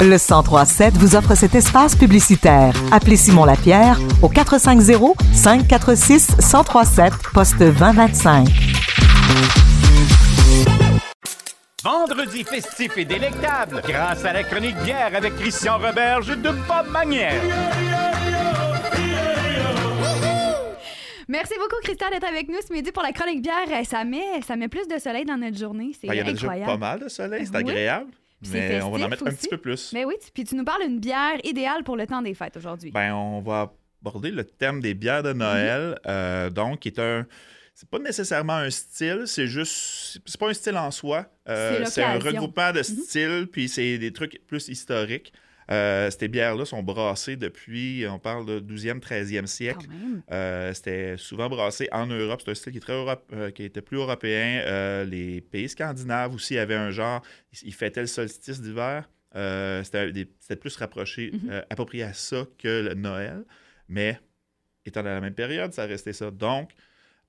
Le 1037 vous offre cet espace publicitaire. Appelez Simon Lapierre au 450 546 1037 poste 2025. Vendredi festif et délectable grâce à la chronique bière avec Christian Roberge de Bob Manière. Merci beaucoup, Christian, d'être avec nous ce midi pour la chronique bière. Ça met, ça met plus de soleil dans notre journée. C'est Ben, il y avait déjà incroyable. pas mal de soleil, c'est Oui. agréable. Mais on va en mettre un petit peu plus. Mais oui, tu- puis tu nous parles d'une bière idéale pour le temps des fêtes aujourd'hui. Ben, on va aborder le thème des bières de Noël, euh, donc, qui est un. C'est pas nécessairement un style, c'est juste. C'est pas un style en soi. Euh, C'est un regroupement de styles, puis c'est des trucs plus historiques. Euh, ces bières-là sont brassées depuis, on parle de 12e, 13e siècle. Euh, C'était souvent brassé en Europe. C'est un style qui, est très Europe- euh, qui était plus européen. Les pays scandinaves aussi avaient un genre. Ils, ils fêtaient le solstice d'hiver. C'était plus rapproché, Mhm. approprié à ça que le Noël. Mais étant dans la même période, ça restait ça. Donc,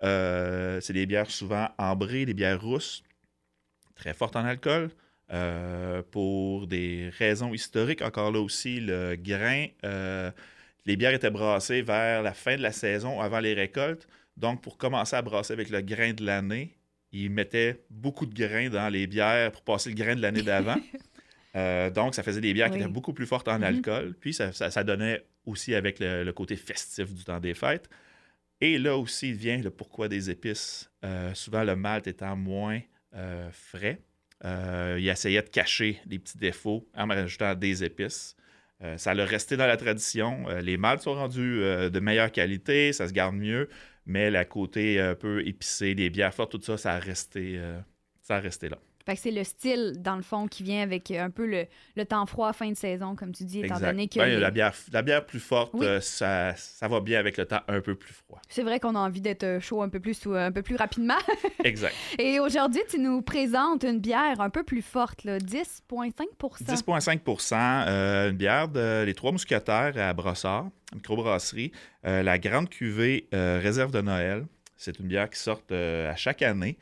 c'est des bières souvent ambrées, des bières rousses, très fortes en alcool. Euh, pour des raisons historiques, encore là aussi, le grain, euh, les bières étaient brassées vers la fin de la saison, avant les récoltes. Donc, pour commencer à brasser avec le grain de l'année, ils mettaient beaucoup de grains dans les bières pour passer le grain de l'année d'avant. Euh, donc, ça faisait des bières qui étaient beaucoup plus fortes en Mhm. alcool. Puis, ça, ça- ça donnait aussi avec le, le côté festif du temps des fêtes. Et là aussi vient le pourquoi des épices. Souvent, le malt étant moins frais, euh, il essayait de cacher les petits défauts en rajoutant des épices. Euh, ça l'a resté dans la tradition. Euh, les maltes sont rendus de meilleure qualité, ça se garde mieux, mais la côté un peu épicé, les bières fortes, tout ça, ça a resté, ça a resté là. Fait que c'est le style, dans le fond, qui vient avec euh, un peu le, le temps froid, fin de saison, comme tu dis, étant Exact. donné que. Ben, les- la, bière, la bière plus forte, Oui. euh, ça, ça va bien avec le temps un peu plus froid. C'est vrai qu'on a envie d'être euh, chaud un peu plus, ou un peu plus rapidement. Exact. Et aujourd'hui, tu nous présentes une bière un peu plus forte, là, 10,5% 10,5% euh, une bière de Les Trois Mousquetaires à Brossard, microbrasserie. Euh, la grande cuvée réserve de Noël. C'est une bière qui sort à chaque année.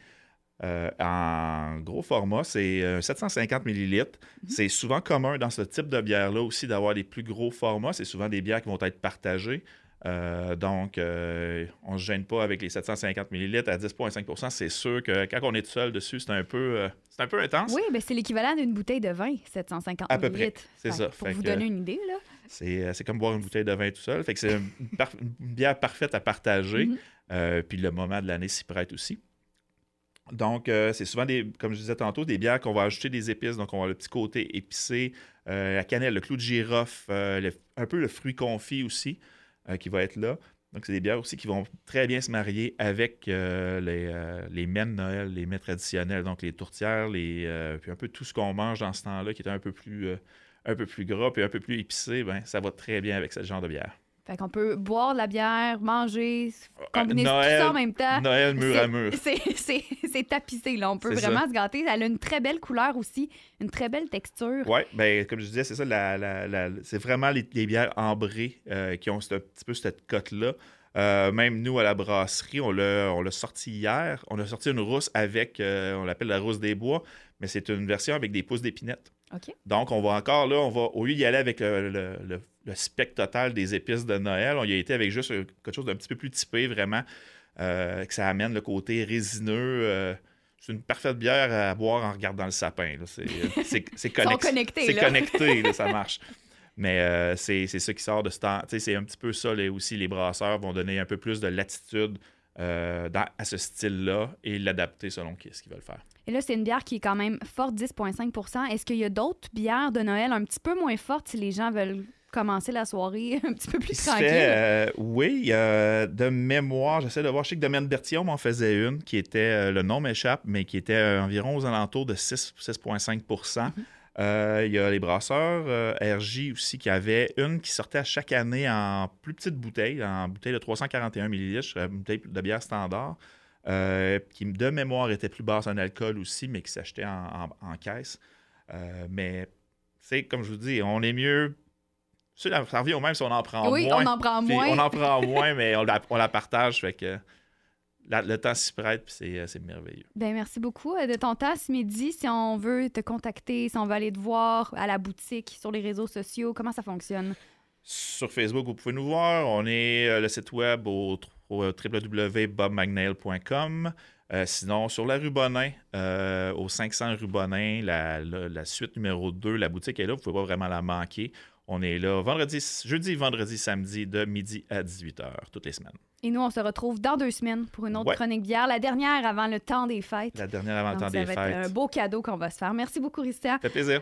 Euh, en gros format, c'est euh, 750 millilitres. C'est souvent commun dans ce type de bière-là aussi d'avoir les plus gros formats. C'est souvent des bières qui vont être partagées. Euh, donc, euh, on ne se gêne pas avec les 750 millilitres à 10,5% C'est sûr que quand on est tout seul dessus, c'est un peu, euh, c'est un peu intense. Oui, ben c'est l'équivalent d'une bouteille de vin, 750 À peu près, c'est ça. Pour Fait vous donner une idée, là. C'est, euh, comme boire une bouteille de vin tout seul. Fait que c'est une, bière parfaite à partager. Mhm. Euh, puis le moment de l'année s'y prête aussi. Donc, euh, c'est souvent des, comme je disais tantôt, des bières qu'on va ajouter des épices. Donc, on va le petit côté épicé, euh, la cannelle, le clou de girofle, euh, un peu le fruit confit aussi qui va être là. Donc, c'est des bières aussi qui vont très bien se marier avec les, les mets de Noël, les mets traditionnels. Donc, les tourtières, les, puis un peu tout ce qu'on mange dans ce temps-là qui est un peu plus, un peu plus gras puis un peu plus épicé, ben, ça va très bien avec ce genre de bière. Fait qu'on peut boire de la bière, manger, combiner tout Euh, ça en même temps. Noël mur à mur. C'est- tapissé, là. On peut vraiment ça. se gâter. Elle a une très belle couleur aussi, une très belle texture. Oui, ben, comme je disais, c'est ça, la- la- la- c'est vraiment les, les bières ambrées euh, qui ont un petit peu cette cote-là. Euh, même nous, à la brasserie, on l'a on l'a sorti hier. On a sorti une rousse avec, euh, on l'appelle la rousse des bois, mais c'est une version avec des pousses d'épinette. Donc, on va encore là, on va, au lieu d'y aller avec le, le, le- le spectre total des épices de Noël, on y a été avec juste euh, quelque chose d'un petit peu plus typé, vraiment, euh, que ça amène le côté résineux. euh, c'est une parfaite bière à boire en regardant le sapin. là. C'est, euh, c'est, connecté, là, ça marche. Mais euh, c'est, c'est ça qui sort de ce temps. C'est un petit peu ça, là, aussi, les brasseurs vont donner un peu plus de latitude euh, dans- à ce style-là et l'adapter selon ce qu'ils veulent faire. Et là, c'est une bière qui est quand même forte, 10,5% Est-ce qu'il y a d'autres bières de Noël un petit peu moins fortes si les gens veulent commencer la soirée un petit peu plus se tranquille? fait, euh, oui, euh, de mémoire, j'essaie de voir, je sais que Domaine Bertillon m'en faisait une, qui était, euh, le nom m'échappe, mais qui était euh, environ aux alentours de 6, 6,5% Euh, Il y a les brasseurs euh, RJ aussi qui avaient une qui sortait à chaque année en plus petite bouteille, en bouteille de 341 ml, une bouteille de bière standard, euh, qui de mémoire était plus basse en alcool aussi, mais qui s'achetait en, en- en caisse. Euh, mais, c'est comme je vous dis, on est mieux. Ça revient au même si on en prend oui, moins. on en prend moins. On en prend moins, mais on la, on la partage. Fait que la- le temps s'y prête, puis c'est, euh, c'est merveilleux. Ben, merci beaucoup euh, de ton temps ce midi. Si on veut te contacter, si on veut aller te voir à la boutique, sur les réseaux sociaux, comment ça fonctionne? Sur Facebook, vous pouvez nous voir. On est le site web au, au www.bobmagnail.com. Euh, sinon, sur la rue Bonin, euh, au 500 rue Bonin, la, la- la suite numéro 2, la boutique est là. Vous ne pouvez pas vraiment la manquer. On est là vendredi, jeudi, vendredi, samedi, de midi à 18h, toutes les semaines. Et nous, on se retrouve dans deux semaines pour une autre Ouais. chronique bière, la dernière avant le temps des fêtes. La dernière avant le temps ça des va être fêtes. un beau cadeau qu'on va se faire. Merci beaucoup, Christian. Ça fait plaisir.